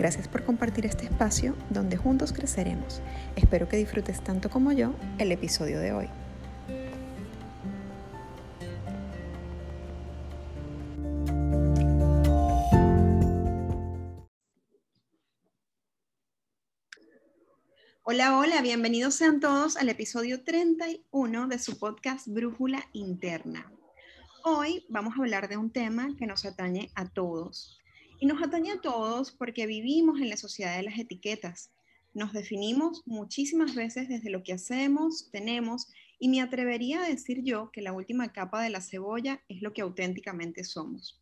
Gracias por compartir este espacio donde juntos creceremos. Espero que disfrutes tanto como yo el episodio de hoy. Hola, hola, bienvenidos sean todos al episodio 31 de su podcast Brújula Interna. Hoy vamos a hablar de un tema que nos atañe a todos, y nos atañe a todos porque vivimos en la sociedad de las etiquetas. Nos definimos muchísimas veces desde lo que hacemos, tenemos, y me atrevería a decir yo que la última capa de la cebolla es lo que auténticamente somos.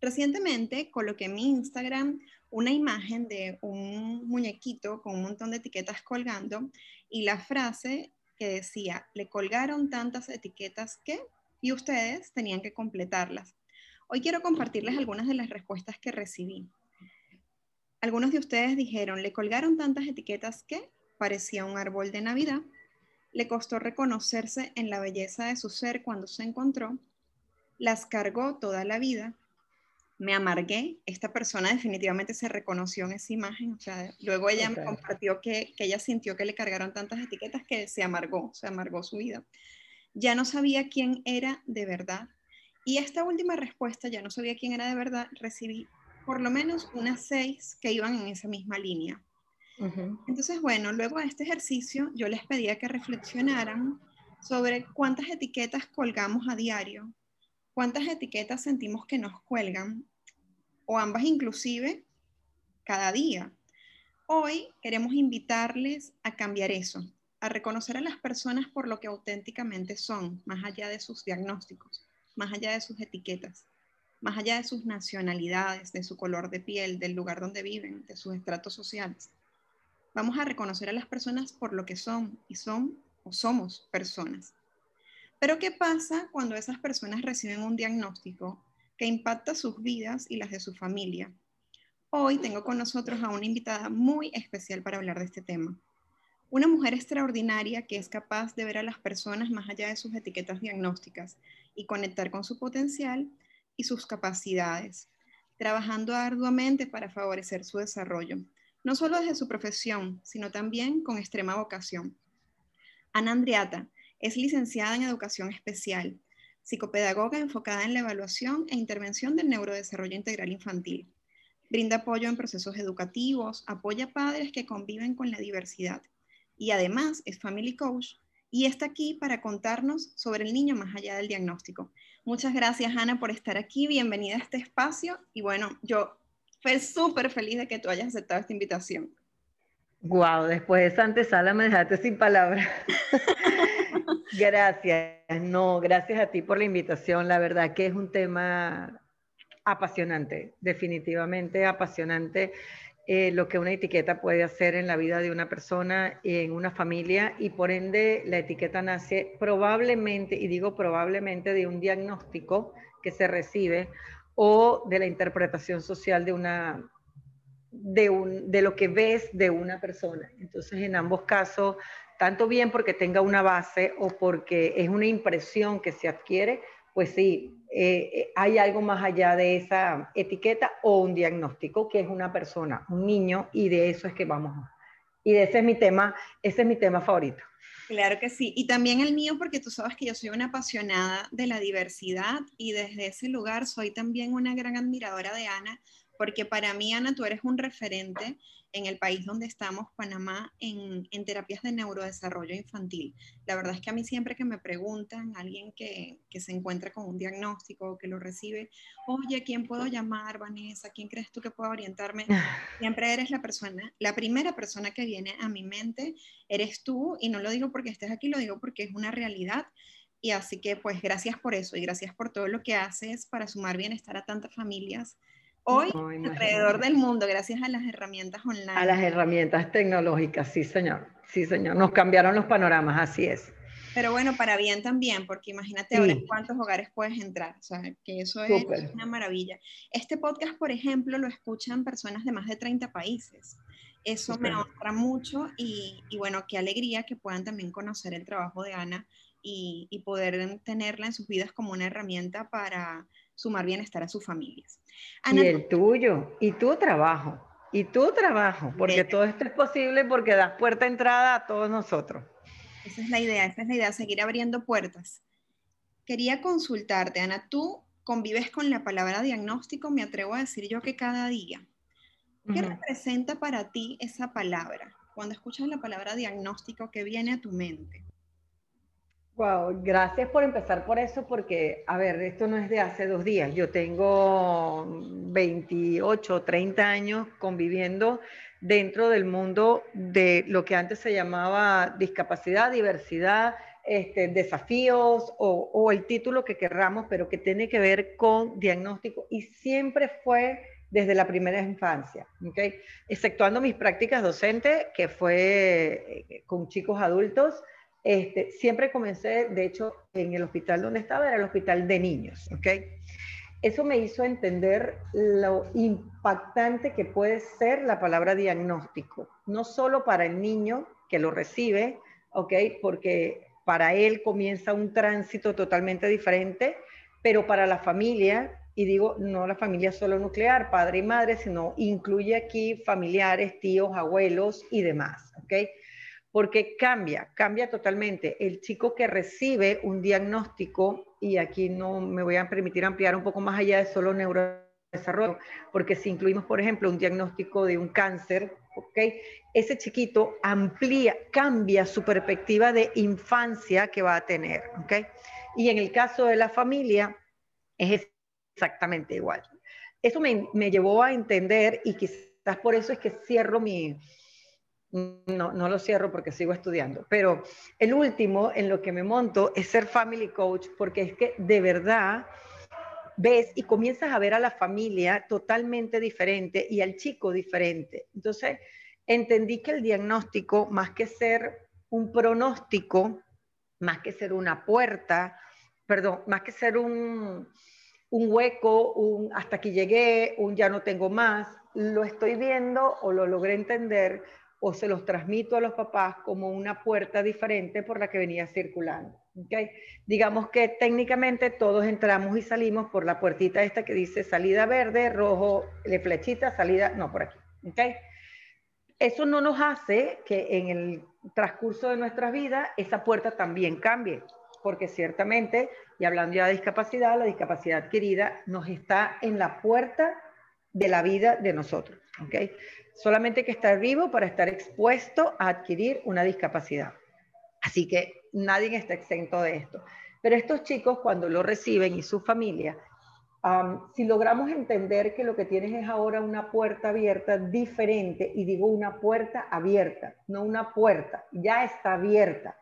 Recientemente coloqué en mi Instagram una imagen de un muñequito con un montón de etiquetas colgando y la frase que decía, le colgaron tantas etiquetas que, y ustedes tenían que completarlas. Hoy quiero compartirles algunas de las respuestas que recibí. Algunos de ustedes dijeron, le colgaron tantas etiquetas que parecía un árbol de Navidad, le costó reconocerse en la belleza de su ser cuando se encontró, las cargó toda la vida, me amargué, esta persona definitivamente se reconoció en esa imagen, o sea, luego ella me compartió que, que ella sintió que le cargaron tantas etiquetas que se amargó, se amargó su vida. Ya no sabía quién era de verdad, y esta última respuesta, ya no sabía quién era de verdad, recibí por lo menos unas seis que iban en esa misma línea. Entonces, bueno, luego de este ejercicio, yo les pedía que reflexionaran sobre cuántas etiquetas colgamos a diario, cuántas etiquetas sentimos que nos cuelgan, o ambas inclusive, cada día. Hoy queremos invitarles a cambiar eso, a reconocer a las personas por lo que auténticamente son, más allá de sus diagnósticos más allá de sus etiquetas, más allá de sus nacionalidades, de su color de piel, del lugar donde viven, de sus estratos sociales. Vamos a reconocer a las personas por lo que son y son o somos personas. Pero ¿qué pasa cuando esas personas reciben un diagnóstico que impacta sus vidas y las de su familia? Hoy tengo con nosotros a una invitada muy especial para hablar de este tema. Una mujer extraordinaria que es capaz de ver a las personas más allá de sus etiquetas diagnósticas y conectar con su potencial y sus capacidades, trabajando arduamente para favorecer su desarrollo, no solo desde su profesión, sino también con extrema vocación. Ana Andriata es licenciada en Educación Especial, psicopedagoga enfocada en la evaluación e intervención del neurodesarrollo integral infantil. Brinda apoyo en procesos educativos, apoya a padres que conviven con la diversidad y además es Family Coach y está aquí para contarnos sobre el niño más allá del diagnóstico. Muchas gracias, Ana, por estar aquí. Bienvenida a este espacio. Y bueno, yo fui súper feliz de que tú hayas aceptado esta invitación. Wow, después de esa antesala me dejaste sin palabras. gracias. No, gracias a ti por la invitación. La verdad que es un tema apasionante, definitivamente apasionante. Eh, lo que una etiqueta puede hacer en la vida de una persona, y en una familia, y por ende la etiqueta nace probablemente, y digo probablemente, de un diagnóstico que se recibe o de la interpretación social de una de, un, de lo que ves de una persona. Entonces, en ambos casos, tanto bien porque tenga una base o porque es una impresión que se adquiere, pues sí, eh, eh, hay algo más allá de esa etiqueta o un diagnóstico que es una persona, un niño, y de eso es que vamos. Y de ese es mi tema, ese es mi tema favorito. Claro que sí, y también el mío porque tú sabes que yo soy una apasionada de la diversidad y desde ese lugar soy también una gran admiradora de Ana, porque para mí, Ana, tú eres un referente en el país donde estamos, Panamá, en, terapias de neurodesarrollo infantil. La verdad es que a mí siempre que me preguntan, alguien que, se encuentra con un diagnóstico o que lo recibe, oye, ¿quién puedo llamar, Vanessa? ¿Quién crees tú que pueda orientarme? Siempre eres la persona, la primera persona que viene a mi mente, eres tú, y no lo digo porque estés aquí, lo digo porque es una realidad. Y así que pues gracias por eso y gracias por todo lo que haces para sumar bienestar a tantas familias Hoy, alrededor del mundo, gracias a las herramientas online. A las herramientas tecnológicas, sí, señor. Sí, señor. Nos cambiaron los panoramas, así es. Pero bueno, para bien también, porque imagínate ahora cuántos hogares puedes entrar. O sea, que eso es una maravilla. Este podcast, por ejemplo, lo escuchan personas de más de 30 países. Eso me honra mucho y, bueno, qué alegría que puedan también conocer el trabajo de Ana y, y poder tenerla en sus vidas como una herramienta para sumar bienestar a sus familias. y el tuyo, y tu trabajo, y tu trabajo, porque todo esto es posible porque das puerta de entrada a todos nosotros. Esa es la idea, esa es la idea, seguir abriendo puertas. Quería consultarte, Ana, tú convives con la palabra diagnóstico, me atrevo a decir yo que cada día. ¿Qué representa para ti esa palabra? Cuando escuchas la palabra diagnóstico, ¿qué viene a tu mente? Wow, gracias por empezar por eso, porque, a ver, esto no es de hace dos días. Yo tengo 28, 30 años conviviendo dentro del mundo de lo que antes se llamaba discapacidad, diversidad, este, desafíos o, o el título que querramos, pero que tiene que ver con diagnóstico y siempre fue desde la primera infancia, ¿okay? exceptuando mis prácticas docentes, que fue eh, con chicos adultos este, siempre comencé, de hecho, en el hospital donde estaba, era el hospital de niños, ¿ok? Eso me hizo entender lo impactante que puede ser la palabra diagnóstico, no solo para el niño que lo recibe, ¿ok? Porque para él comienza un tránsito totalmente diferente, pero para la familia, y digo, no la familia solo nuclear, padre y madre, sino incluye aquí familiares, tíos, abuelos y demás, ¿ok? Porque cambia, cambia totalmente. El chico que recibe un diagnóstico, y aquí no me voy a permitir ampliar un poco más allá de solo neurodesarrollo, porque si incluimos, por ejemplo, un diagnóstico de un cáncer, ¿ok? Ese chiquito amplía, cambia su perspectiva de infancia que va a tener, ¿ok? Y en el caso de la familia, es exactamente igual. Eso me, me llevó a entender, y quizás por eso es que cierro mi, no, no lo cierro porque sigo estudiando, pero el último en lo que me monto es ser family coach porque es que de verdad ves y comienzas a ver a la familia totalmente diferente y al chico diferente. Entonces, entendí que el diagnóstico, más que ser un pronóstico, más que ser una puerta, perdón, más que ser un, un hueco, un hasta aquí llegué, un ya no tengo más, lo estoy viendo o lo logré entender o se los transmito a los papás como una puerta diferente por la que venía circulando. ¿okay? Digamos que técnicamente todos entramos y salimos por la puertita esta que dice salida verde, rojo, le flechita, salida, no, por aquí. ¿okay? Eso no nos hace que en el transcurso de nuestra vida esa puerta también cambie, porque ciertamente, y hablando ya de discapacidad, la discapacidad adquirida nos está en la puerta de la vida de nosotros. ¿okay? Solamente que estar vivo para estar expuesto a adquirir una discapacidad. Así que nadie está exento de esto. Pero estos chicos cuando lo reciben y su familia, si logramos entender que lo que tienes es ahora una puerta abierta diferente, y digo una puerta abierta, no una puerta, ya está abierta,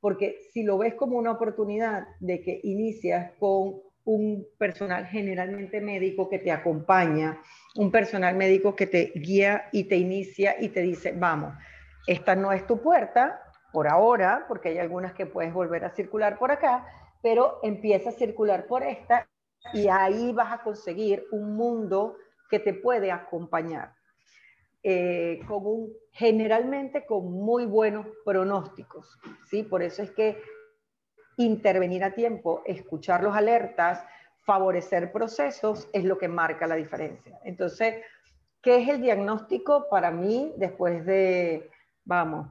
porque si lo ves como una oportunidad de que inicias con un personal generalmente médico que te acompaña, un personal médico que te guía y te inicia y te dice, vamos, esta no es tu puerta por ahora, porque hay algunas que puedes volver a circular por acá, pero empieza a circular por esta y ahí vas a conseguir un mundo que te puede acompañar. Eh, con un, generalmente con muy buenos pronósticos, ¿sí? Por eso es que intervenir a tiempo, escuchar los alertas, favorecer procesos es lo que marca la diferencia. Entonces, ¿qué es el diagnóstico para mí después de, vamos,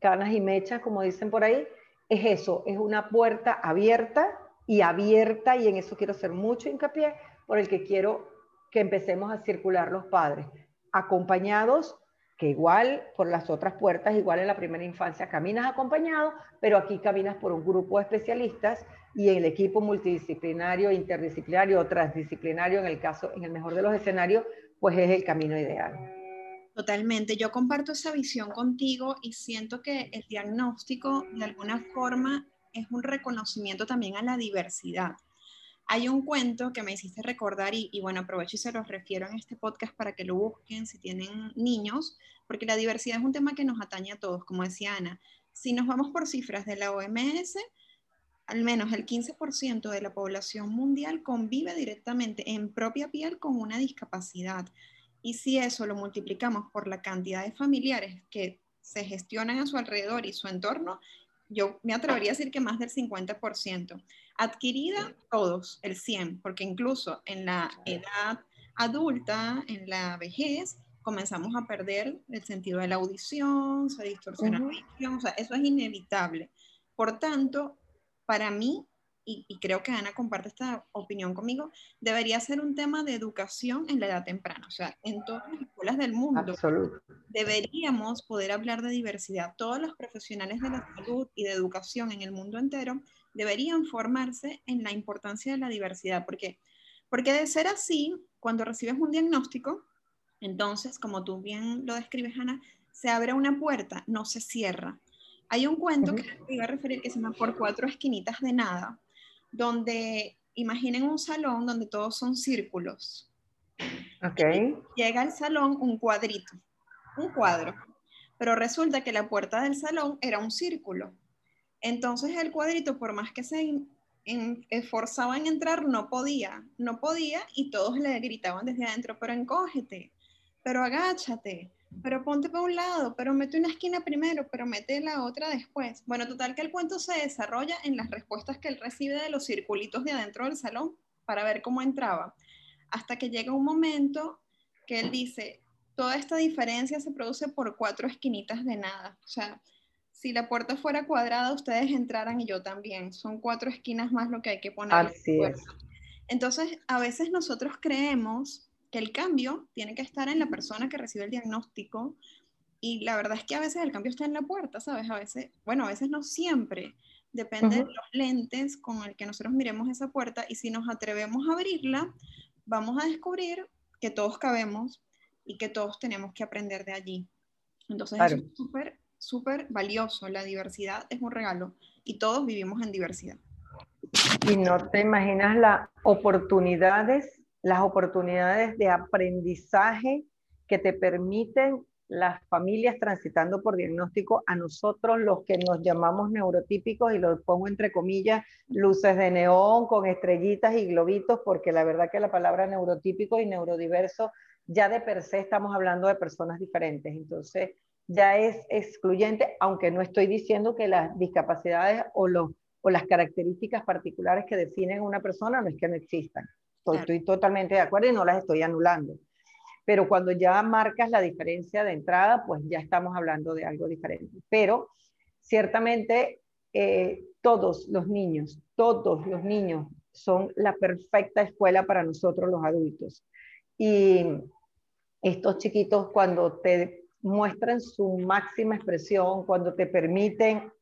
canas y mechas, como dicen por ahí? Es eso, es una puerta abierta y abierta, y en eso quiero hacer mucho hincapié, por el que quiero que empecemos a circular los padres, acompañados que igual por las otras puertas, igual en la primera infancia caminas acompañado, pero aquí caminas por un grupo de especialistas y el equipo multidisciplinario, interdisciplinario o transdisciplinario, en el caso, en el mejor de los escenarios, pues es el camino ideal. Totalmente, yo comparto esa visión contigo y siento que el diagnóstico de alguna forma es un reconocimiento también a la diversidad Hay un cuento que me hiciste recordar y, y, bueno, aprovecho y se los refiero en este podcast para que lo busquen si tienen niños, porque la diversidad es un tema que nos atañe a todos, como decía Ana. Si nos vamos por cifras de la OMS, al menos el 15% de la población mundial convive directamente en propia piel con una discapacidad. Y si eso lo multiplicamos por la cantidad de familiares que se gestionan a su alrededor y su entorno, yo me atrevería a decir que más del 50%. Adquirida, todos, el 100%, porque incluso en la edad adulta, en la vejez, comenzamos a perder el sentido de la audición, se distorsiona la visión, o sea, eso es inevitable. Por tanto, para mí, y, creo que Ana comparte esta opinión conmigo, debería ser un tema de educación en la edad temprana. O sea, en todas las escuelas del mundo deberíamos poder hablar de diversidad. Todos los profesionales de la salud y de educación en el mundo entero deberían formarse en la importancia de la diversidad. porque Porque de ser así, cuando recibes un diagnóstico, entonces, como tú bien lo describes, Ana, se abre una puerta, no se cierra. Hay un cuento que iba a referir que se llama Por cuatro esquinitas de nada, donde imaginen un salón donde todos son círculos. Okay. Llega al salón un cuadrito, un cuadro, pero resulta que la puerta del salón era un círculo. Entonces el cuadrito, por más que se esforzaba en entrar, no podía, no podía y todos le gritaban desde adentro, pero encógete, pero agáchate, pero ponte para un lado, pero mete una esquina primero, pero mete la otra después. Bueno, total que el cuento se desarrolla en las respuestas que él recibe de los circulitos de adentro del salón para ver cómo entraba, hasta que llega un momento que él dice, toda esta diferencia se produce por cuatro esquinitas de nada. O sea, si la puerta fuera cuadrada, ustedes entraran y yo también. Son cuatro esquinas más lo que hay que poner. Así es. Entonces, a veces nosotros creemos que el cambio tiene que estar en la persona que recibe el diagnóstico y la verdad es que a veces el cambio está en la puerta, ¿sabes? A veces, bueno, a veces no siempre, depende de los lentes con el que nosotros miremos esa puerta y si nos atrevemos a abrirla, vamos a descubrir que todos cabemos y que todos tenemos que aprender de allí. Entonces es súper, súper valioso, la diversidad es un regalo y todos vivimos en diversidad. Y no te imaginas las oportunidades las oportunidades de aprendizaje que te permiten las familias transitando por diagnóstico, a nosotros los que nos llamamos neurotípicos, y lo pongo entre comillas, luces de neón con estrellitas y globitos, porque la verdad que la palabra neurotípico y neurodiverso ya de per se estamos hablando de personas diferentes. Entonces ya es excluyente, aunque no estoy diciendo que las discapacidades o, los, o las características particulares que definen a una persona no es que no existan. Estoy, totalmente de acuerdo y no las estoy anulando. Pero cuando ya marcas la diferencia de entrada, pues ya estamos hablando de algo diferente. Pero ciertamente eh, todos los niños, todos los niños son la perfecta escuela para nosotros los adultos. Y estos chiquitos cuando te muestran su máxima expresión, cuando te permiten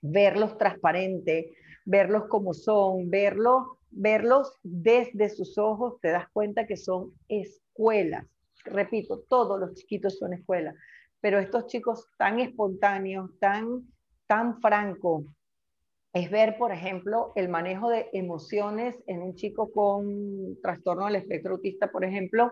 verlos transparentes, verlos como son, verlos verlos desde sus ojos, te das cuenta que son escuelas. Repito, todos los chiquitos son escuelas, pero estos chicos tan espontáneos, tan, tan franco, es ver, por ejemplo, el manejo de emociones en un chico con trastorno del espectro autista, por ejemplo,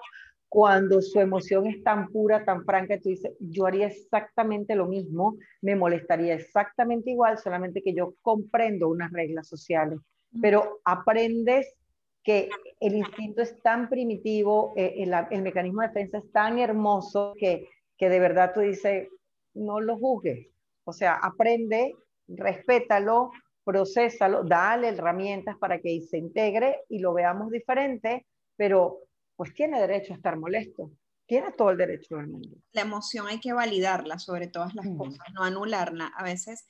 cuando su emoción es tan pura, tan franca, tú dices, yo haría exactamente lo mismo, me molestaría exactamente igual, solamente que yo comprendo unas reglas sociales pero aprendes que el instinto es tan primitivo, eh, el, mecanismo de defensa es tan hermoso que, que de verdad tú dices, no lo juzgues. O sea, aprende, respétalo, procésalo, dale herramientas para que se integre y lo veamos diferente, pero pues tiene derecho a estar molesto. Tiene todo el derecho del mundo. La emoción hay que validarla sobre todas las cosas, no anularla. A veces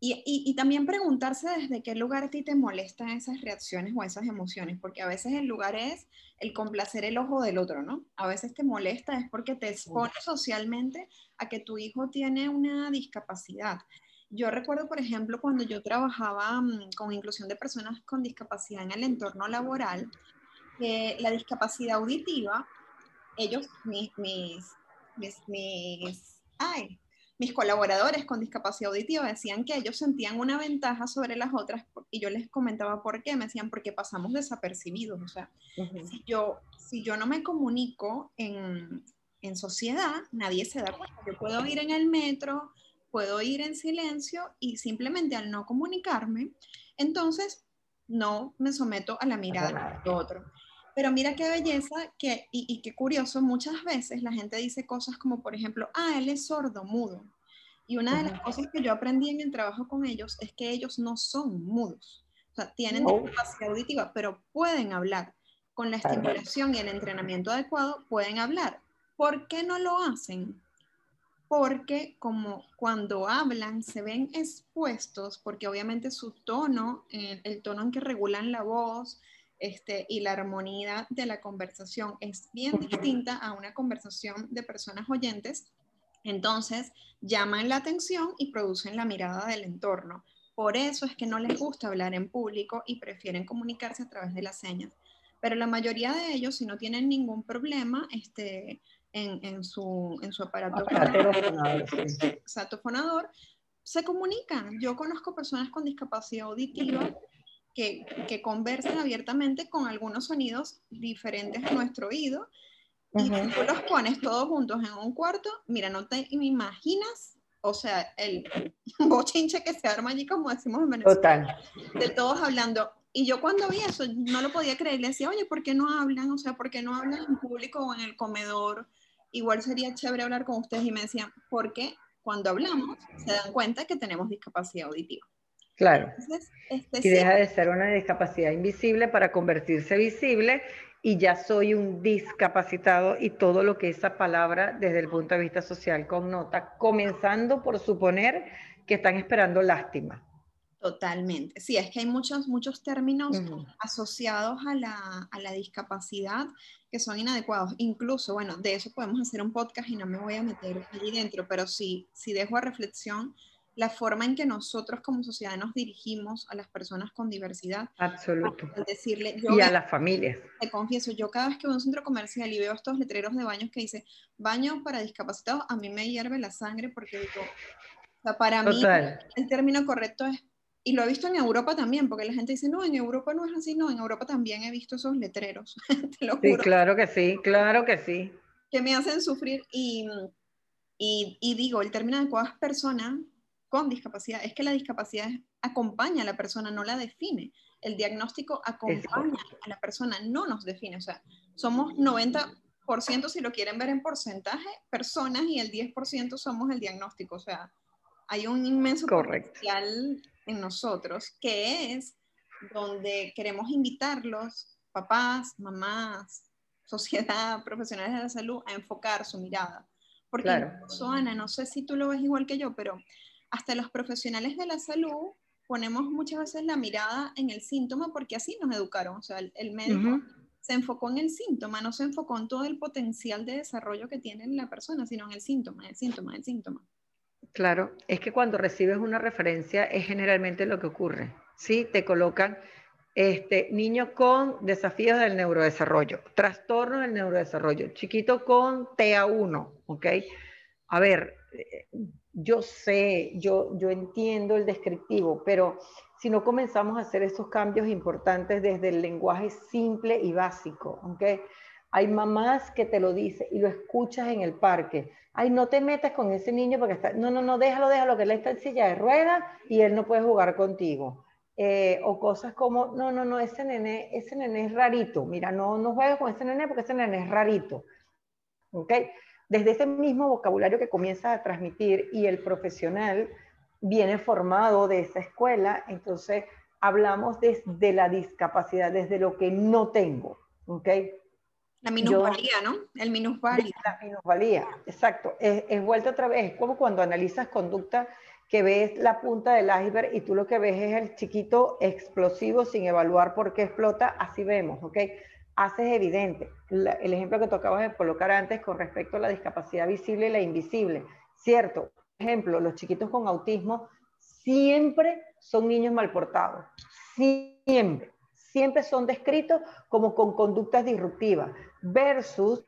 y, también preguntarse desde qué lugar a ti te molestan esas reacciones o esas emociones, porque a veces el lugar es el complacer el ojo del otro, ¿no? A veces te molesta es porque te expone socialmente a que tu hijo tiene una discapacidad. Yo recuerdo, por ejemplo, cuando yo trabajaba mm, con inclusión de personas con discapacidad en el entorno laboral, que la discapacidad auditiva, ellos, mis, mis, mis, mis ay, mis colaboradores con discapacidad auditiva decían que ellos sentían una ventaja sobre las otras y yo les comentaba por qué, me decían porque pasamos desapercibidos, o sea, si, yo, si yo no me comunico en, en sociedad, nadie se da cuenta. Yo puedo ir en el metro, puedo ir en silencio y simplemente al no comunicarme, entonces no me someto a la mirada de otro. Pero mira qué belleza que, y, qué curioso, muchas veces la gente dice cosas como, por ejemplo, ah, él es sordo, mudo. Y una de las cosas que yo aprendí en el trabajo con ellos es que ellos no son mudos. O sea, tienen discapacidad auditiva, pero pueden hablar. Con la estimulación y el entrenamiento adecuado, pueden hablar. ¿Por qué no lo hacen? Porque como cuando hablan se ven expuestos, porque obviamente su tono, el, el tono en que regulan la voz, este, y la armonía de la conversación es bien distinta a una conversación de personas oyentes, entonces llaman la atención y producen la mirada del entorno. Por eso es que no les gusta hablar en público y prefieren comunicarse a través de las señas. Pero la mayoría de ellos, si no tienen ningún problema este, en, su, en su aparato, fonador, se comunican. Yo conozco personas con discapacidad auditiva que, conversan abiertamente con algunos sonidos diferentes a nuestro oído. Y tú los pones todos juntos en un cuarto, mira, no te imaginas, o sea, el bochinche que se arma allí, como decimos en Venezuela. Total. De todos hablando. Y yo cuando vi eso, no lo podía creer. Le decía, oye, ¿por qué no hablan? O sea, ¿por qué no hablan en público o en el comedor? Igual sería chévere hablar con ustedes. Y me decían, porque cuando hablamos se dan cuenta que tenemos discapacidad auditiva. Claro. Este, y deja de ser una discapacidad invisible para convertirse visible y ya soy un discapacitado y todo lo que esa palabra desde el punto de vista social connota, comenzando por suponer que están esperando lástima. Totalmente. Sí, es que hay muchos, muchos términos asociados a la, a la, discapacidad que son inadecuados. Incluso, bueno, de eso podemos hacer un podcast y no me voy a meter allí dentro, pero sí, sí dejo a reflexión la forma en que nosotros como sociedad nos dirigimos a las personas con diversidad. Absoluto. decirle, y a las familias. Te confieso, yo cada vez que voy a un centro comercial y veo estos letreros de baños que dice baño para discapacitados, a mí me hierve la sangre porque digo, o sea, para mí el término correcto es, y lo he visto en Europa también, porque la gente dice, no, en Europa no es así, no, en Europa también he visto esos letreros, te lo juro. Sí, claro que sí, claro que sí. Que me hacen sufrir y, y, y digo, el término adecuado es persona, con discapacidad. Es que la discapacidad acompaña a la persona, no la define. El diagnóstico acompaña a la persona, no nos define. O sea, somos 90%, si lo quieren ver en porcentaje, personas y el 10% somos el diagnóstico. O sea, hay un inmenso potencial en nosotros que es donde queremos invitarlos, papás, mamás, sociedad, profesionales de la salud, a enfocar su mirada. Porque, claro. Ana, no sé si tú lo ves igual que yo, pero hasta los profesionales de la salud ponemos muchas veces la mirada en el síntoma porque así nos educaron. O sea, el, médico se enfocó en el síntoma, no se enfocó en todo el potencial de desarrollo que tiene la persona, sino en el síntoma, el síntoma, el síntoma. Claro, es que cuando recibes una referencia es generalmente lo que ocurre. Sí, te colocan este, niño con desafíos del neurodesarrollo, trastorno del neurodesarrollo, chiquito con TA1, ¿ok? A ver, eh, yo sé, yo, yo entiendo el descriptivo, pero si no comenzamos a hacer esos cambios importantes desde el lenguaje simple y básico, ¿ok? Hay mamás que te lo dicen y lo escuchas en el parque. Ay, no te metas con ese niño porque está... No, no, no, déjalo, déjalo, que él está en silla de ruedas y él no puede jugar contigo. Eh, o cosas como, no, no, no, ese nene, ese nene es rarito. Mira, no, no juegues con ese nene porque ese nene es rarito. ¿Ok? Desde ese mismo vocabulario que comienza a transmitir y el profesional viene formado de esa escuela, entonces hablamos desde la discapacidad, desde lo que no tengo, ¿ok? La minusvalía, ¿no? El minusvalía. La minusvalía, exacto. Es, es vuelta otra vez, es como cuando analizas conducta que ves la punta del iceberg y tú lo que ves es el chiquito explosivo sin evaluar por qué explota, así vemos, ¿ok? Haces evidente. el ejemplo que tocabas de colocar antes con respecto a la discapacidad visible y la invisible. Cierto, ejemplo, los chiquitos con autismo siempre son niños mal portados. Siempre. Siempre son descritos como con conductas disruptivas. Versus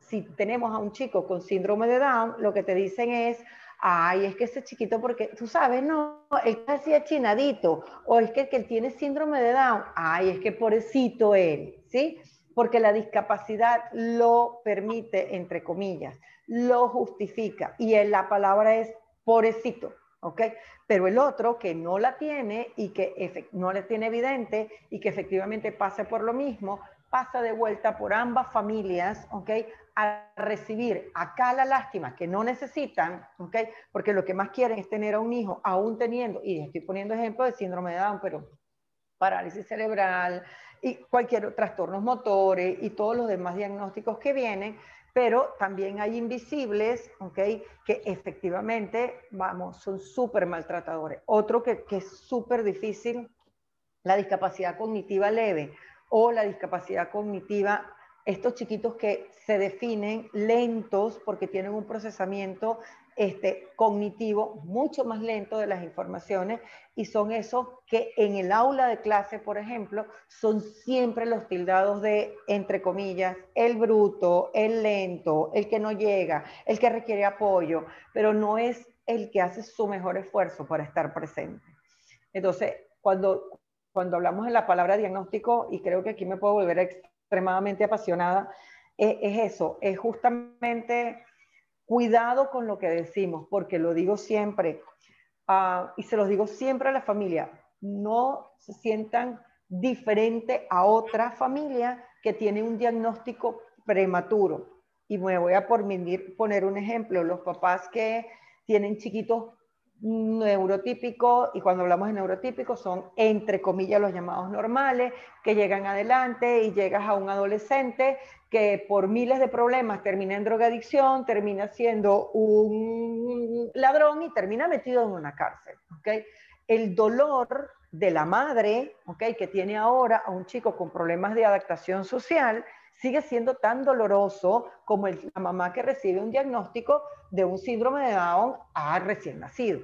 si tenemos a un chico con síndrome de Down, lo que te dicen es, ay, es que ese chiquito, porque tú sabes, no, él así achinadito, o es que, que él tiene síndrome de Down, ay, es que pobrecito él, ¿sí? Porque la discapacidad lo permite, entre comillas, lo justifica, y la palabra es pobrecito, ¿ok? Pero el otro que no la tiene y que no le tiene evidente y que efectivamente pase por lo mismo, pasa de vuelta por ambas familias, ¿ok? A recibir acá la lástima que no necesitan, ¿ok? Porque lo que más quieren es tener a un hijo, aún teniendo, y estoy poniendo ejemplo de síndrome de Down, pero parálisis cerebral y cualquier trastornos motores y todos los demás diagnósticos que vienen, pero también hay invisibles, ¿ok? Que efectivamente, vamos, son súper maltratadores. Otro que, que es súper difícil, la discapacidad cognitiva leve o la discapacidad cognitiva, estos chiquitos que se definen lentos porque tienen un procesamiento este, cognitivo mucho más lento de las informaciones y son esos que en el aula de clase, por ejemplo, son siempre los tildados de, entre comillas, el bruto, el lento, el que no llega, el que requiere apoyo, pero no es el que hace su mejor esfuerzo para estar presente. Entonces, cuando, cuando hablamos de la palabra diagnóstico, y creo que aquí me puedo volver extremadamente apasionada, es, es eso, es justamente cuidado con lo que decimos, porque lo digo siempre, uh, y se los digo siempre a la familia, no se sientan diferente a otra familia que tiene un diagnóstico prematuro. Y me voy a poner un ejemplo, los papás que tienen chiquitos neurotípicos, y cuando hablamos de neurotípicos son entre comillas los llamados normales, que llegan adelante y llegas a un adolescente que por miles de problemas termina en drogadicción, termina siendo un ladrón y termina metido en una cárcel. El dolor de la madre, que tiene ahora a un chico con problemas de adaptación social, sigue siendo tan doloroso como el, la mamá que recibe un diagnóstico de un síndrome de Down a recién nacido.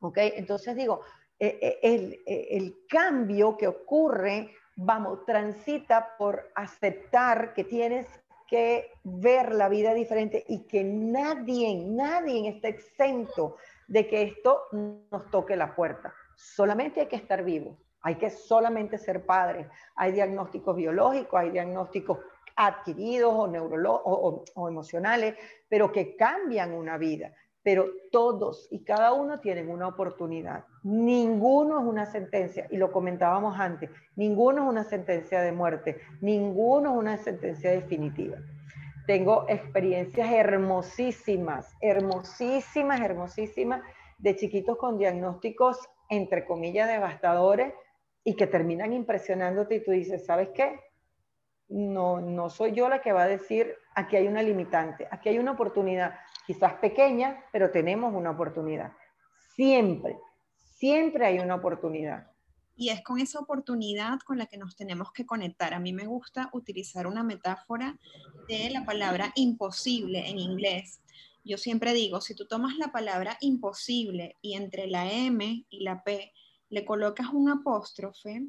¿Ok? Entonces digo, eh, eh, el, eh, el cambio que ocurre, vamos, transita por aceptar que tienes que ver la vida diferente y que nadie, nadie está exento de que esto nos toque la puerta. Solamente hay que estar vivo, hay que solamente ser padres. Hay diagnósticos biológicos, hay diagnósticos adquiridos o, o, emocionales, pero que cambian una vida. Pero todos y cada uno tienen una oportunidad. Ninguno es una sentencia, y lo comentábamos antes, ninguno es una sentencia de muerte, ninguno es una sentencia definitiva. Tengo experiencias hermosísimas, hermosísimas, hermosísimas de chiquitos con diagnósticos, entre comillas, devastadores y que terminan impresionándote y tú dices, ¿sabes qué? No, no soy yo la que va a decir, aquí hay una limitante, aquí hay una oportunidad, quizás pequeña, pero tenemos una oportunidad. Siempre, siempre hay una oportunidad. Y es con esa oportunidad con la que nos tenemos que conectar. A mí me gusta utilizar una metáfora de la palabra imposible en inglés. Yo siempre digo, si tú tomas la palabra imposible y entre la M y la P le colocas un apóstrofe,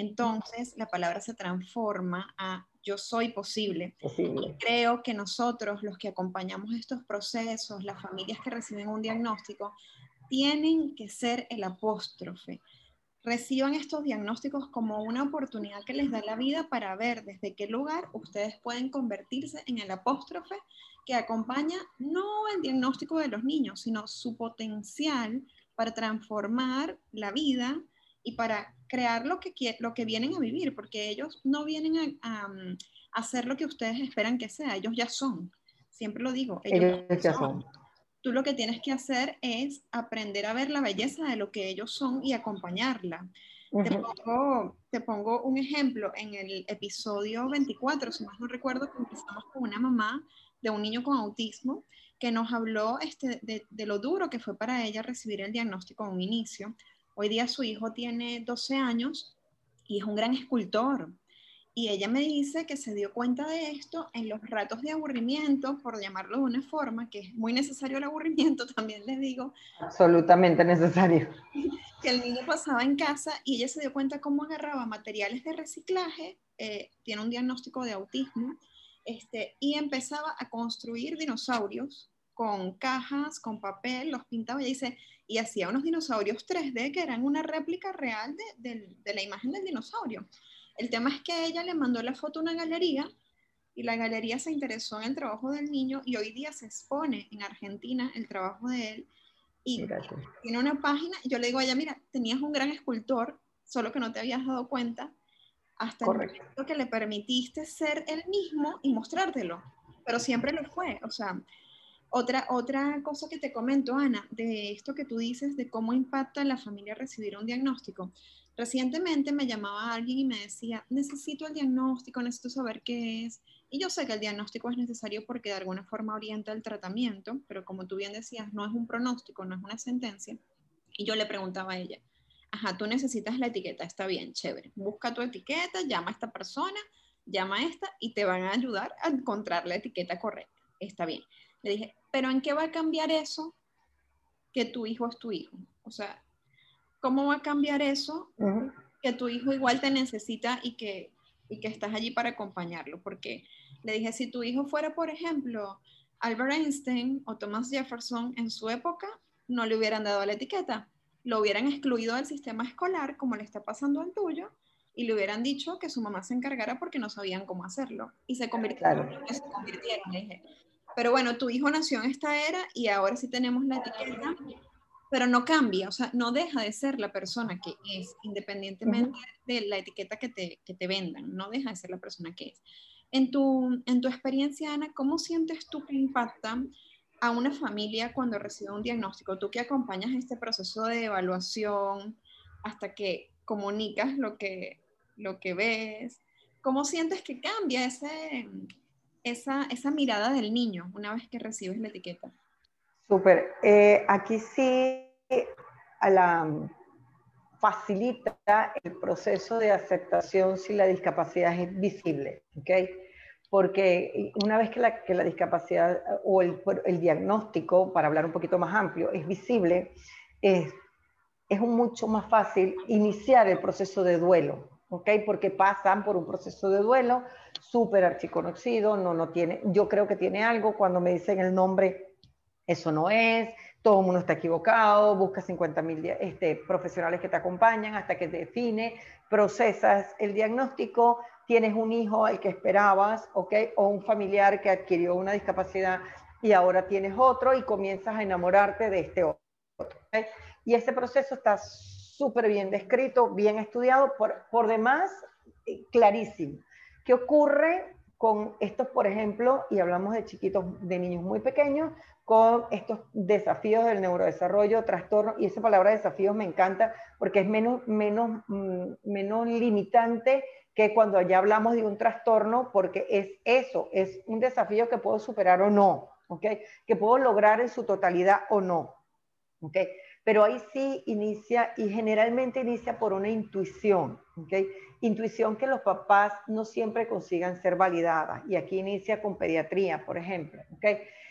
entonces la palabra se transforma a yo soy posible. Y creo que nosotros, los que acompañamos estos procesos, las familias que reciben un diagnóstico, tienen que ser el apóstrofe. Reciban estos diagnósticos como una oportunidad que les da la vida para ver desde qué lugar ustedes pueden convertirse en el apóstrofe que acompaña no el diagnóstico de los niños, sino su potencial para transformar la vida y para crear lo que, lo que vienen a vivir, porque ellos no vienen a, mm, hacer lo que ustedes esperan que sea, ellos ya son. Siempre lo digo, ellos, ya son. Tú lo que tienes que hacer es aprender a ver la belleza de lo que ellos son y acompañarla. te, pongo, te, pongo, un ejemplo. En el episodio 24, si más no recuerdo, empezamos con una mamá de un niño con autismo que nos habló este, de, de, lo duro que fue para ella recibir el diagnóstico a un inicio, Hoy día su hijo tiene 12 años y es un gran escultor. Y ella me dice que se dio cuenta de esto en los ratos de aburrimiento, por llamarlo de una forma, que es muy necesario el aburrimiento, también les digo. Absolutamente necesario. Que el niño pasaba en casa y ella se dio cuenta cómo agarraba materiales de reciclaje, eh, tiene un diagnóstico de autismo, este, y empezaba a construir dinosaurios con cajas, con papel, los pintaba y dice, y hacía unos dinosaurios 3D que eran una réplica real de, de, la imagen del dinosaurio. El tema es que ella le mandó la foto a una galería y la galería se interesó en el trabajo del niño y hoy día se expone en Argentina el trabajo de él. Y tiene una página, yo le digo a ella, mira, tenías un gran escultor, solo que no te habías dado cuenta hasta el momento que le permitiste ser el mismo y mostrártelo, pero siempre lo fue, o sea, otra, otra cosa que te comento, Ana, de esto que tú dices, de cómo impacta a la familia recibir un diagnóstico. Recientemente me llamaba alguien y me decía, necesito el diagnóstico, necesito saber qué es. Y yo sé que el diagnóstico es necesario porque de alguna forma orienta el tratamiento, pero como tú bien decías, no es un pronóstico, no es una sentencia. Y yo le preguntaba a ella, ajá, tú necesitas la etiqueta, está bien, chévere. Busca tu etiqueta, llama a esta persona, llama a esta y te van a ayudar a encontrar la etiqueta correcta. Está bien. Le dije, pero ¿en qué va a cambiar eso que tu hijo es tu hijo? O sea, ¿cómo va a cambiar eso que tu hijo igual te necesita y que, y que estás allí para acompañarlo? Porque le dije, si tu hijo fuera, por ejemplo, Albert Einstein o Thomas Jefferson en su época, no le hubieran dado la etiqueta, lo hubieran excluido del sistema escolar, como le está pasando al tuyo, y le hubieran dicho que su mamá se encargara porque no sabían cómo hacerlo. Y se convirtieron en lo que se convirtieron. Le dije, pero bueno, tu hijo nació en esta era y ahora sí tenemos la etiqueta, pero no cambia, o sea, no deja de ser la persona que es, independientemente de la etiqueta que te, que te vendan, no deja de ser la persona que es. En tu, en tu experiencia, Ana, ¿cómo sientes tú que impacta a una familia cuando recibe un diagnóstico? Tú que acompañas este proceso de evaluación hasta que comunicas lo que, lo que ves, ¿cómo sientes que cambia ese, esa, esa mirada del niño una vez que recibes la etiqueta? Súper. Eh, aquí sí a la, facilita el proceso de aceptación si la discapacidad es visible, ¿ok? Porque una vez que la, que la discapacidad o el, el, diagnóstico, para hablar un poquito más amplio, es visible, es, es mucho más fácil iniciar el proceso de duelo, ¿ok? Porque pasan por un proceso de duelo súper archiconocido, no, no tiene, yo creo que tiene algo, cuando me dicen el nombre, eso no es, todo el mundo está equivocado, busca 50 mil este, profesionales que te acompañan hasta que te define, procesas el diagnóstico, tienes un hijo al que esperabas, ¿ok? O un familiar que adquirió una discapacidad y ahora tienes otro y comienzas a enamorarte de este otro. Y ese proceso está súper bien descrito, bien estudiado, por, por demás, eh, clarísimo. ¿Qué ocurre con estos, por ejemplo, y hablamos de chiquitos, de niños muy pequeños, con estos desafíos del neurodesarrollo, trastorno, y esa palabra desafíos me encanta porque es menos, menos, mm, menos limitante que cuando ya hablamos de un trastorno, porque es eso, es un desafío que puedo superar o no, ¿ok? Que puedo lograr en su totalidad o no, ¿ok? Pero ahí sí inicia y generalmente inicia por una intuición, ¿ok? Intuición que los papás no siempre consigan ser validadas y aquí inicia con pediatría, por ejemplo, ¿ok?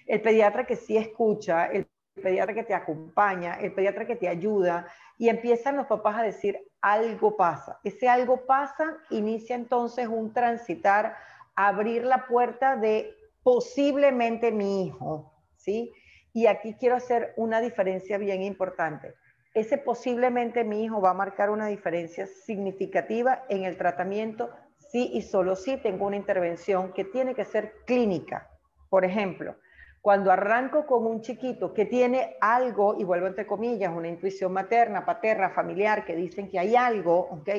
El pediatra que sí escucha, el pediatra que te acompaña, el pediatra que te ayuda y empiezan los papás a decir algo pasa. Ese algo pasa, inicia entonces un transitar, abrir la puerta de posiblemente mi hijo, ¿sí? Y aquí quiero hacer una diferencia bien importante. Ese posiblemente mi hijo va a marcar una diferencia significativa en el tratamiento si y solo si tengo una intervención que tiene que ser clínica. Por ejemplo, cuando arranco con un chiquito que tiene algo, y vuelvo entre comillas, una intuición materna, paterna, familiar, que dicen que hay algo, ¿ok?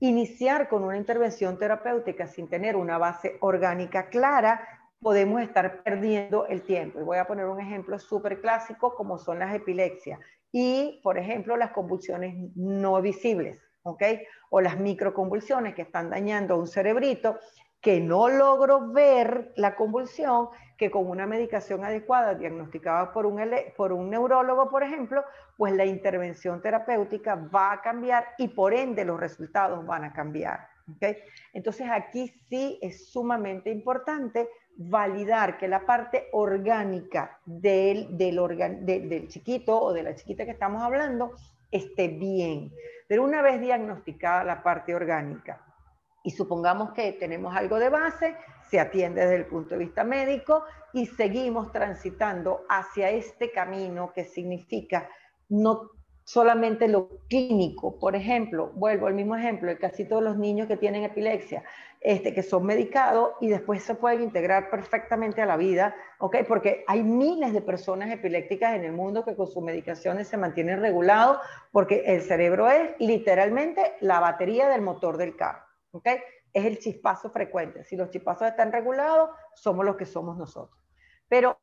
Iniciar con una intervención terapéutica sin tener una base orgánica clara podemos estar perdiendo el tiempo. Y voy a poner un ejemplo súper clásico como son las epilepsias y, por ejemplo, las convulsiones no visibles, ¿ok? O las microconvulsiones que están dañando un cerebrito que no logro ver la convulsión, que con una medicación adecuada diagnosticada por un, por un neurólogo, por ejemplo, pues la intervención terapéutica va a cambiar y por ende los resultados van a cambiar. ¿okay? Entonces aquí sí es sumamente importante validar que la parte orgánica del, del, chiquito o de la chiquita que estamos hablando esté bien. Pero una vez diagnosticada la parte orgánica, y supongamos que tenemos algo de base, se atiende desde el punto de vista médico y seguimos transitando hacia este camino que significa no solamente lo clínico. Por ejemplo, vuelvo al mismo ejemplo, casi todos los niños que tienen epilepsia, este, que son medicados y después se pueden integrar perfectamente a la vida, ¿ok? Porque hay miles de personas epilépticas en el mundo que con sus medicaciones se mantienen regulados porque el cerebro es literalmente la batería del motor del carro, ¿ok? Es el chispazo frecuente. Si los chispazos están regulados, somos los que somos nosotros. Pero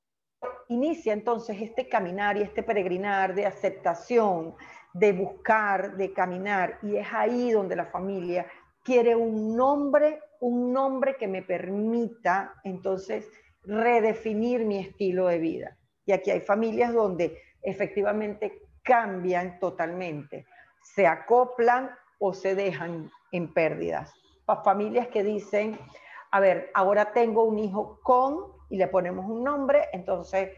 inicia entonces este caminar y este peregrinar de aceptación, de buscar, de caminar, y es ahí donde la familia quiere un nombre, un nombre que me permita entonces redefinir mi estilo de vida. Y aquí hay familias donde efectivamente cambian totalmente, se acoplan o se dejan en pérdidas. Familias que dicen, a ver, ahora tengo un hijo con y le ponemos un nombre, entonces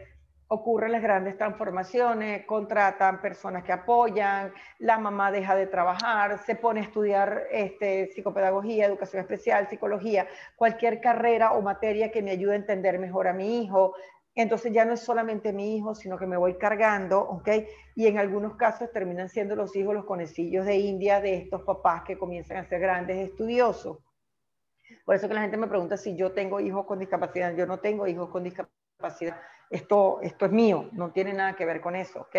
ocurren las grandes transformaciones, contratan personas que apoyan, la mamá deja de trabajar, se pone a estudiar este, psicopedagogía, educación especial, psicología, cualquier carrera o materia que me ayude a entender mejor a mi hijo. Entonces ya no es solamente mi hijo, sino que me voy cargando, ¿ok? Y en algunos casos terminan siendo los hijos los conecillos de India de estos papás que comienzan a ser grandes estudiosos. Por eso que la gente me pregunta si yo tengo hijos con discapacidad. Yo no tengo hijos con discapacidad. Esto, esto es mío, no tiene nada que ver con eso, ¿ok?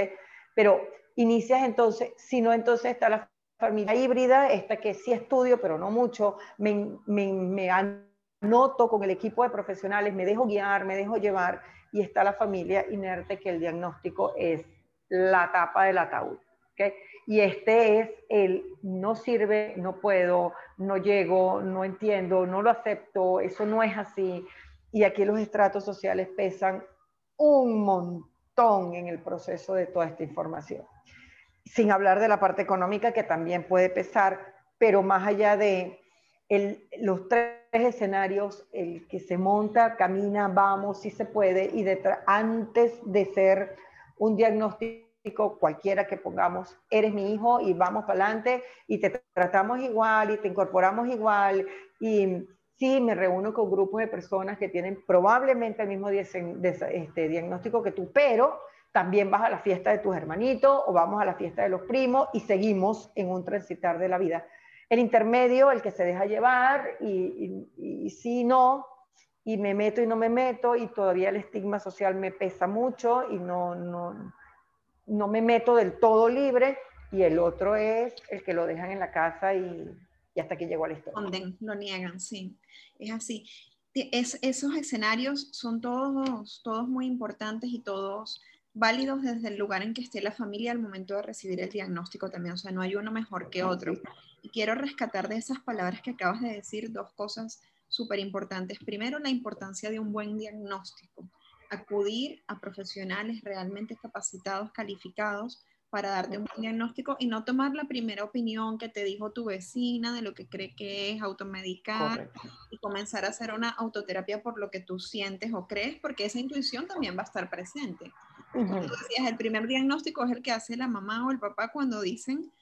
Pero inicias entonces, si no, entonces está la familia híbrida, esta que sí estudio, pero no mucho, me, me, me anoto con el equipo de profesionales, me dejo guiar, me dejo llevar, y está la familia inerte que el diagnóstico es la tapa del ataúd. ¿okay? Y este es el no sirve, no puedo, no llego, no entiendo, no lo acepto, eso no es así. Y aquí los estratos sociales pesan un montón en el proceso de toda esta información. Sin hablar de la parte económica que también puede pesar, pero más allá de los tres escenarios, el que se monta, camina, vamos, si se puede, y antes de ser un diagnóstico cualquiera que pongamos, eres mi hijo y vamos para adelante y te tratamos igual y te incorporamos igual. Y sí, me reúno con grupos de personas que tienen probablemente el mismo este, diagnóstico que tú, pero también vas a la fiesta de tus hermanitos o vamos a la fiesta de los primos y seguimos en un transitar de la vida. El intermedio, el que se deja llevar y, y, y no, y me meto y no me meto y todavía el estigma social me pesa mucho y no, no, no me meto del todo libre y el otro es el que lo dejan en la casa y, hasta que llegó al historia. lo niegan, sí, es así. Es, esos escenarios son todos, todos muy importantes y todos válidos desde el lugar en que esté la familia al momento de recibir el diagnóstico también, o sea, no hay uno mejor que otro. Y quiero rescatar de esas palabras que acabas de decir dos cosas súper importantes. Primero, la importancia de un buen diagnóstico acudir a profesionales realmente capacitados, calificados, para darte un diagnóstico y no tomar la primera opinión que te dijo tu vecina de lo que cree que es automedicar y comenzar a hacer una autoterapia por lo que tú sientes o crees, porque esa intuición también va a estar presente. decías, el primer diagnóstico es el que hace la mamá o el papá cuando dicen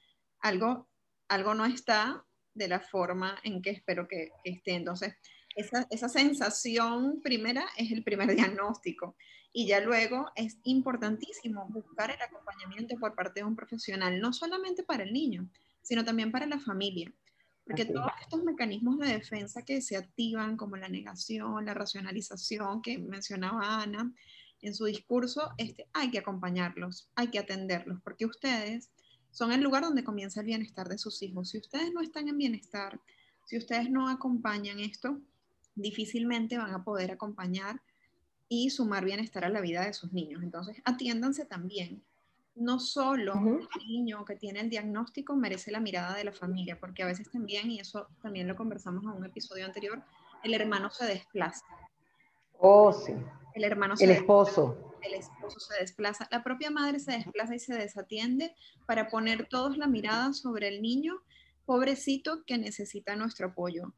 algo, algo no está de la forma en que espero que esté. Entonces, esa, sensación primera es el primer diagnóstico. Y ya luego es importantísimo buscar el acompañamiento por parte de un profesional, no solamente para el niño, sino también para la familia. Porque todos estos mecanismos de defensa que se activan, como la negación, la racionalización que mencionaba Ana en su discurso, este, hay que acompañarlos, hay que atenderlos, porque ustedes son el lugar donde comienza el bienestar de sus hijos. Si ustedes no están en bienestar, si ustedes no acompañan esto, difícilmente van a poder acompañar y sumar bienestar a la vida de sus niños. Entonces, atiéndanse también. No solo el niño que tiene el diagnóstico merece la mirada de la familia, porque a veces también, y eso también lo conversamos en un episodio anterior, el hermano se desplaza. Oh, sí. El hermano El esposo. el esposo se desplaza. La propia madre se desplaza y se desatiende para poner todos la mirada sobre el niño, pobrecito, que necesita nuestro apoyo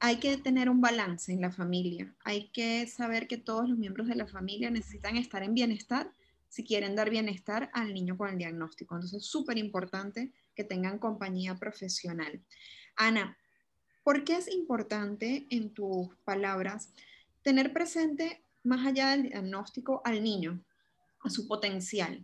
hay que tener un balance en la familia. Hay que saber que todos los miembros de la familia necesitan estar en bienestar si quieren dar bienestar al niño con el diagnóstico. Entonces es súper importante que tengan compañía profesional. Ana, ¿Por qué es importante, en tus palabras, tener presente, más allá del diagnóstico, al niño, a su potencial?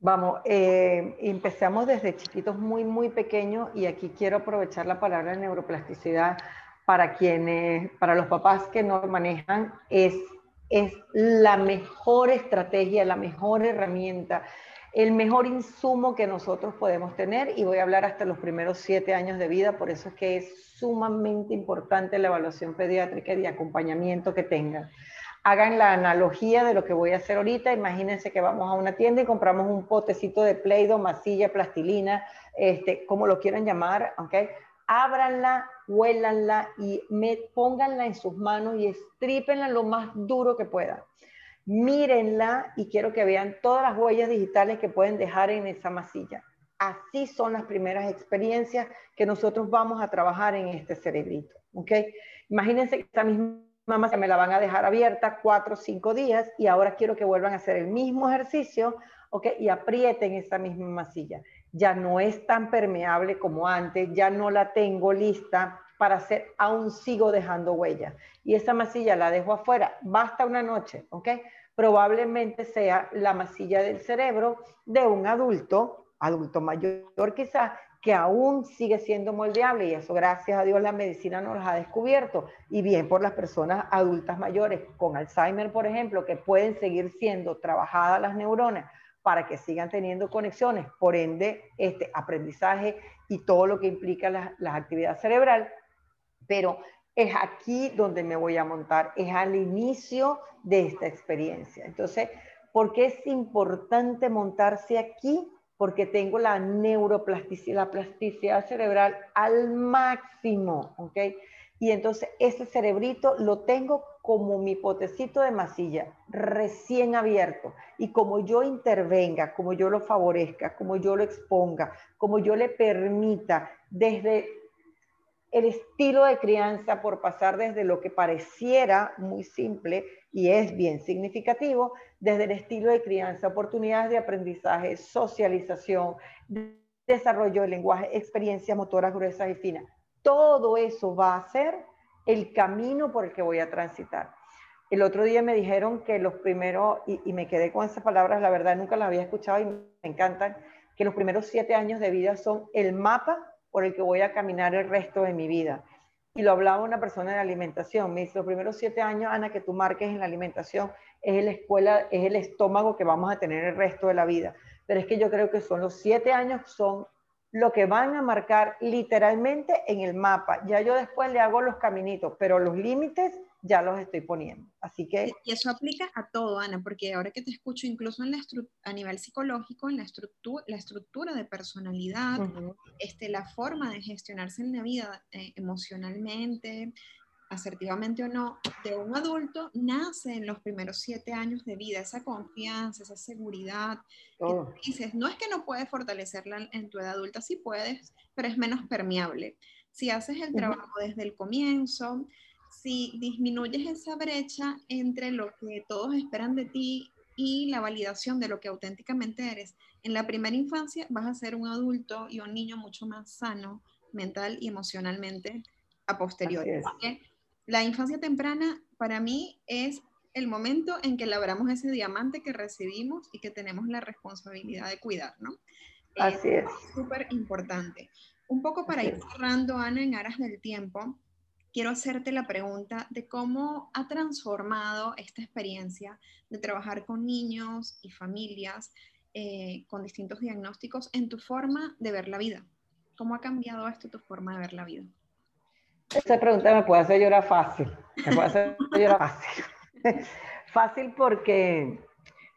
Vamos, eh, empezamos desde chiquitos muy, muy pequeños y aquí quiero aprovechar la palabra neuroplasticidad para quienes, para los papás que no manejan, es, es la mejor estrategia, la mejor herramienta el mejor insumo que nosotros podemos tener y voy a hablar hasta los primeros siete años de vida, por eso es que es sumamente importante la evaluación pediátrica y de acompañamiento que tengan. Hagan la analogía de lo que voy a hacer ahorita, imagínense que vamos a una tienda y compramos un potecito de Play-Doh, masilla, plastilina, este, como lo quieran llamar, ¿ok? Ábranla, huélanla y me, pónganla en sus manos y estrípenla lo más duro que puedan mírenla y quiero que vean todas las huellas digitales que pueden dejar en esa masilla. Así son las primeras experiencias que nosotros vamos a trabajar en este cerebrito. ¿ok? Imagínense que esta misma masilla me la van a dejar abierta cuatro o cinco días y ahora quiero que vuelvan a hacer el mismo ejercicio ¿ok? y aprieten esa misma masilla. Ya no es tan permeable como antes, ya no la tengo lista para hacer, aún sigo dejando huellas. Y esa masilla la dejo afuera, basta una noche, ¿ok? probablemente sea la masilla del cerebro de un adulto, adulto mayor quizás, que aún sigue siendo moldeable y eso gracias a Dios la medicina nos ha descubierto y bien por las personas adultas mayores con Alzheimer, por ejemplo, que pueden seguir siendo trabajadas las neuronas para que sigan teniendo conexiones, por ende, este aprendizaje y todo lo que implica la, la actividad cerebral, pero es aquí donde me voy a montar, es al inicio de esta experiencia. Entonces, ¿por qué es importante montarse aquí? Porque tengo la neuroplasticidad, la plasticidad cerebral al máximo, ¿ok? Y entonces ese cerebrito lo tengo como mi potecito de masilla, recién abierto. Y como yo intervenga, como yo lo favorezca, como yo lo exponga, como yo le permita desde el estilo de crianza por pasar desde lo que pareciera muy simple y es bien significativo, desde el estilo de crianza, oportunidades de aprendizaje, socialización, desarrollo del lenguaje, experiencias motoras gruesas y finas. Todo eso va a ser el camino por el que voy a transitar. El otro día me dijeron que los primeros, y, y me quedé con esas palabras, la verdad nunca las había escuchado y me encantan, que los primeros siete años de vida son el mapa por el que voy a caminar el resto de mi vida. Y lo hablaba una persona de alimentación. Me dice, los primeros siete años, Ana, que tú marques en la alimentación, es la escuela, es el estómago que vamos a tener el resto de la vida. Pero es que yo creo que son los siete años, son lo que van a marcar literalmente en el mapa. Ya yo después le hago los caminitos, pero los límites ya los estoy poniendo. Así que... Y eso aplica a todo, Ana, porque ahora que te escucho, incluso en la a nivel psicológico, en la, estructura, la estructura de personalidad, este, la forma de gestionarse en la vida eh, emocionalmente, asertivamente o no, de un adulto, nace en los primeros siete años de vida, esa confianza, esa seguridad. dices, no es que no puedes fortalecerla en tu edad adulta, sí puedes, pero es menos permeable. Si haces el trabajo desde el comienzo, si disminuyes esa brecha entre lo que todos esperan de ti y la validación de lo que auténticamente eres, en la primera infancia vas a ser un adulto y un niño mucho más sano mental y emocionalmente a posteriori. La infancia temprana para mí es el momento en que labramos ese diamante que recibimos y que tenemos la responsabilidad de cuidar, ¿no? Así es. Súper importante. Un poco para ir cerrando, Ana, en aras del tiempo, quiero hacerte la pregunta de cómo ha transformado esta experiencia de trabajar con niños y familias eh, con distintos diagnósticos en tu forma de ver la vida. ¿Cómo ha cambiado esto tu forma de ver la vida? Esta pregunta me puede hacer llorar fácil. Me puede hacer llorar fácil. fácil porque,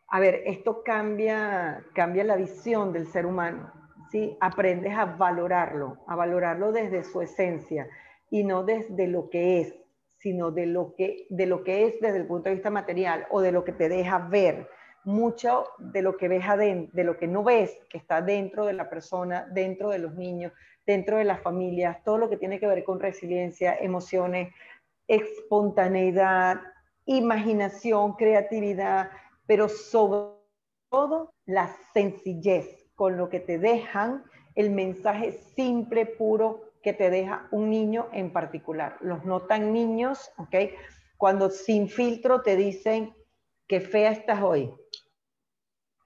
a ver, esto cambia, cambia la visión del ser humano. ¿sí? Aprendes a valorarlo, a valorarlo desde su esencia y no desde lo que es, sino de lo que, de lo que es desde el punto de vista material o de lo que te deja ver. Mucho de lo que ves adentro, de lo que no ves, que está dentro de la persona, dentro de los niños, dentro de las familias, todo lo que tiene que ver con resiliencia, emociones, espontaneidad, imaginación, creatividad, pero sobre todo la sencillez con lo que te dejan el mensaje simple, puro, que te deja un niño en particular. Los no tan niños, ¿ok? Cuando sin filtro te dicen que fea estás hoy.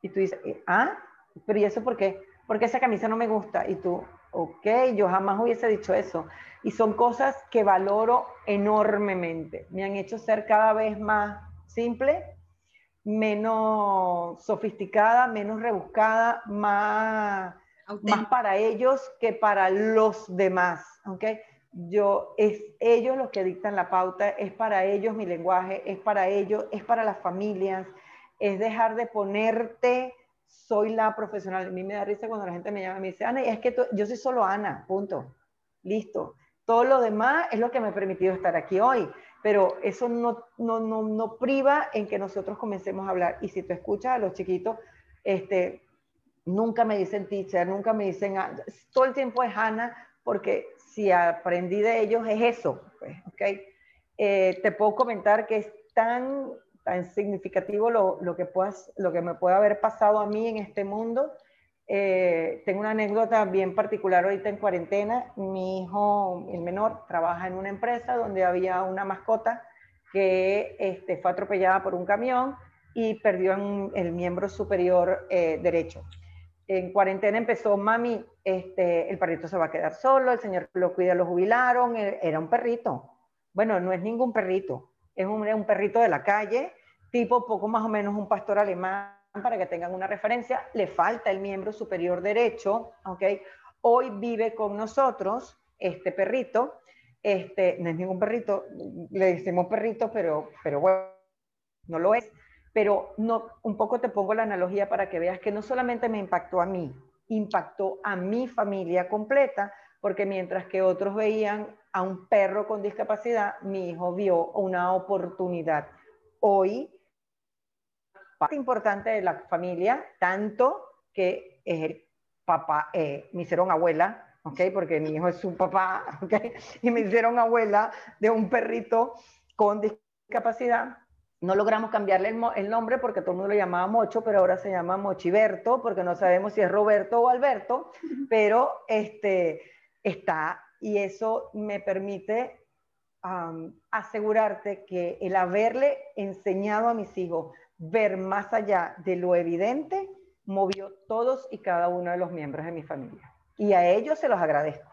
Y tú dices, ah, pero ¿y eso por qué? Porque esa camisa no me gusta. Y tú, ok, yo jamás hubiese dicho eso. Y son cosas que valoro enormemente. Me han hecho ser cada vez más simple, menos sofisticada, menos rebuscada, más, más para ellos que para los demás. ¿okay? Yo, es ellos los que dictan la pauta, es para ellos mi lenguaje, es para ellos, es para las familias, es dejar de ponerte soy la profesional. A mí me da risa cuando la gente me llama y me dice, Ana, es que yo soy solo Ana, punto. Listo. Todo lo demás es lo que me ha permitido estar aquí hoy, pero eso no, no, no, no priva en que nosotros comencemos a hablar. Y si tú escuchas a los chiquitos, este, nunca me dicen teacher, nunca me dicen, todo el tiempo es Ana, porque si aprendí de ellos es eso. Pues, ¿okay? Eh, te puedo comentar que es tan tan significativo lo, lo, que puedas, lo que me puede haber pasado a mí en este mundo. Eh, tengo una anécdota bien particular ahorita en cuarentena. Mi hijo, el menor, trabaja en una empresa donde había una mascota que este, fue atropellada por un camión y perdió el miembro superior eh, derecho. En cuarentena empezó, mami, este, el perrito se va a quedar solo, el señor lo cuida, lo jubilaron, e, era un perrito. Bueno, no es ningún perrito, es un, un perrito de la calle, tipo poco más o menos un pastor alemán, para que tengan una referencia, le falta el miembro superior derecho, ¿ok? Hoy vive con nosotros este perrito, este, no es ningún perrito, le decimos perrito, pero, pero bueno, no lo es, pero no, un poco te pongo la analogía para que veas que no solamente me impactó a mí, impactó a mi familia completa, porque mientras que otros veían a un perro con discapacidad, mi hijo vio una oportunidad. Hoy, parte importante de la familia, tanto que es el papá, eh, me hicieron abuela, ¿ok? Porque mi hijo es su papá, ¿ok? Y me hicieron abuela de un perrito con discapacidad. No logramos cambiarle el, el, nombre porque todo el mundo lo llamaba Mocho, pero ahora se llama Mochiberto, porque no sabemos si es Roberto o Alberto, pero este, está y eso me permite asegurarte que el haberle enseñado a mis hijos ver más allá de lo evidente movió todos y cada uno de los miembros de mi familia. Y a ellos se los agradezco.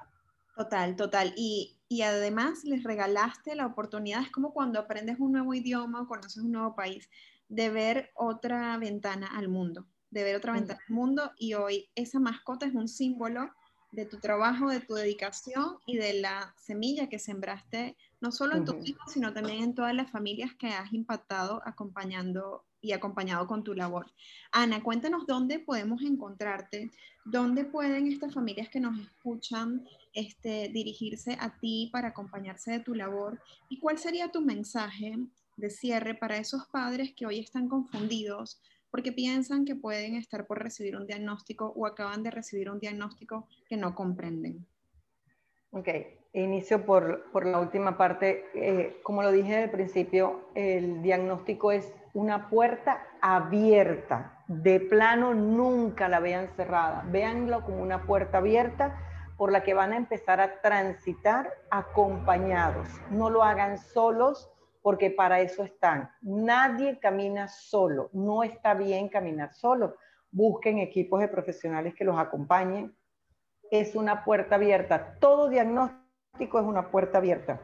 Total, total. Y, y además les regalaste la oportunidad, es como cuando aprendes un nuevo idioma o conoces un nuevo país, de ver otra ventana al mundo, de ver otra ventana al mundo. Y hoy esa mascota es un símbolo de tu trabajo, de tu dedicación y de la semilla que sembraste, no solo en tus hijos, sino también en todas las familias que has impactado acompañando y acompañado con tu labor. Ana, cuéntanos dónde podemos encontrarte, dónde pueden estas familias que nos escuchan este, dirigirse a ti para acompañarse de tu labor y cuál sería tu mensaje de cierre para esos padres que hoy están confundidos porque piensan que pueden estar por recibir un diagnóstico o acaban de recibir un diagnóstico que no comprenden. Ok, inicio por, por la última parte. Eh, como lo dije al principio, el diagnóstico es una puerta abierta. De plano, nunca la vean cerrada. Véanlo como una puerta abierta por la que van a empezar a transitar acompañados. No lo hagan solos porque para eso están. Nadie camina solo, no está bien caminar solo. Busquen equipos de profesionales que los acompañen. Es una puerta abierta. Todo diagnóstico es una puerta abierta.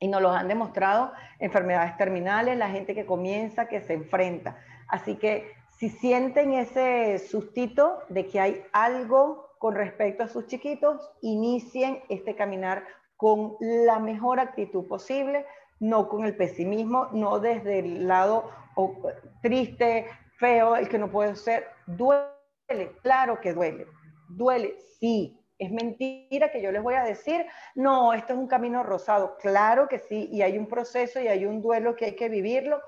Y nos lo han demostrado enfermedades terminales, la gente que comienza, que se enfrenta. Así que si sienten ese sustito de que hay algo con respecto a sus chiquitos, inicien este caminar con la mejor actitud posible, no con el pesimismo, no desde el lado triste, feo, el que no puede ser. Duele, claro que duele. Duele, sí. Es mentira que yo les voy a decir, no, esto es un camino rosado. Claro que sí, y hay un proceso y hay un duelo que hay que vivirlo.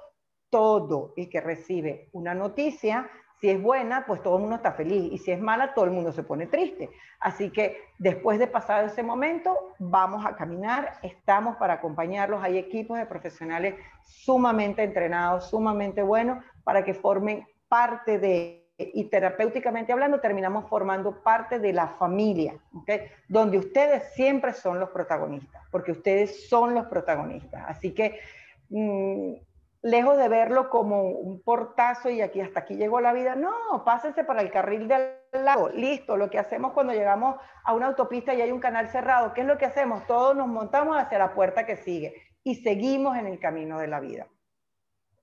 Todo el que recibe una noticia si es buena, pues todo el mundo está feliz y si es mala, todo el mundo se pone triste. Así que después de pasar ese momento, vamos a caminar, estamos para acompañarlos. Hay equipos de profesionales sumamente entrenados, sumamente buenos, para que formen parte de y terapéuticamente hablando, terminamos formando parte de la familia, donde ustedes siempre son los protagonistas, porque ustedes son los protagonistas. Así que, mm, lejos de verlo como un portazo y aquí hasta aquí llegó la vida, no, pásense para el carril del lado, listo, lo que hacemos cuando llegamos a una autopista y hay un canal cerrado, ¿qué es lo que hacemos? Todos nos montamos hacia la puerta que sigue y seguimos en el camino de la vida.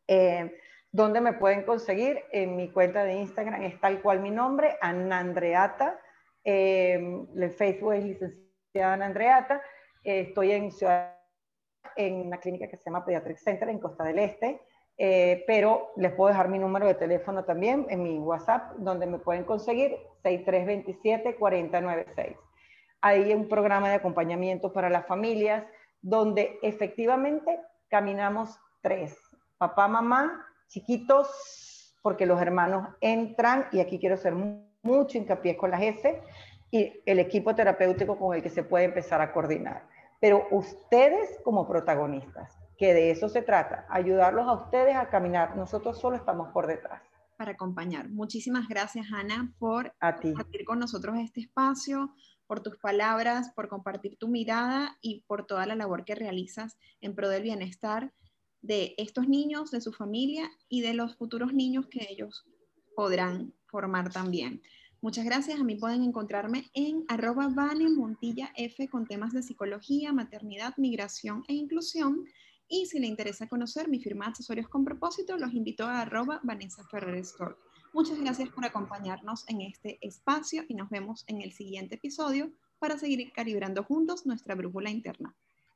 Eh, ¿Dónde me pueden conseguir? En mi cuenta de Instagram es tal cual mi nombre, Ana Andreata. Eh, en Facebook es licenciada Ana Andreata. Eh, estoy en Ciudad, en una clínica que se llama Pediatric Center en Costa del Este. Eh, pero les puedo dejar mi número de teléfono también en mi WhatsApp, donde me pueden conseguir 6327-4096. Hay un programa de acompañamiento para las familias donde efectivamente caminamos tres, papá, mamá chiquitos, porque los hermanos entran, y aquí quiero hacer mucho hincapié con las S, y el equipo terapéutico con el que se puede empezar a coordinar. Pero ustedes como protagonistas, que de eso se trata, ayudarlos a ustedes a caminar. Nosotros solo estamos por detrás. Para acompañar. Muchísimas gracias, Ana, por a ti. compartir con nosotros este espacio, por tus palabras, por compartir tu mirada y por toda la labor que realizas en pro del bienestar de estos niños, de su familia y de los futuros niños que ellos podrán formar también. Muchas gracias. A mí pueden encontrarme en arroba Montilla F con temas de psicología, maternidad, migración e inclusión. Y si le interesa conocer mi firma de accesorios con propósito, los invito a arroba Vanessa Ferrer. Muchas gracias por acompañarnos en este espacio y nos vemos en el siguiente episodio para seguir calibrando juntos nuestra brújula interna.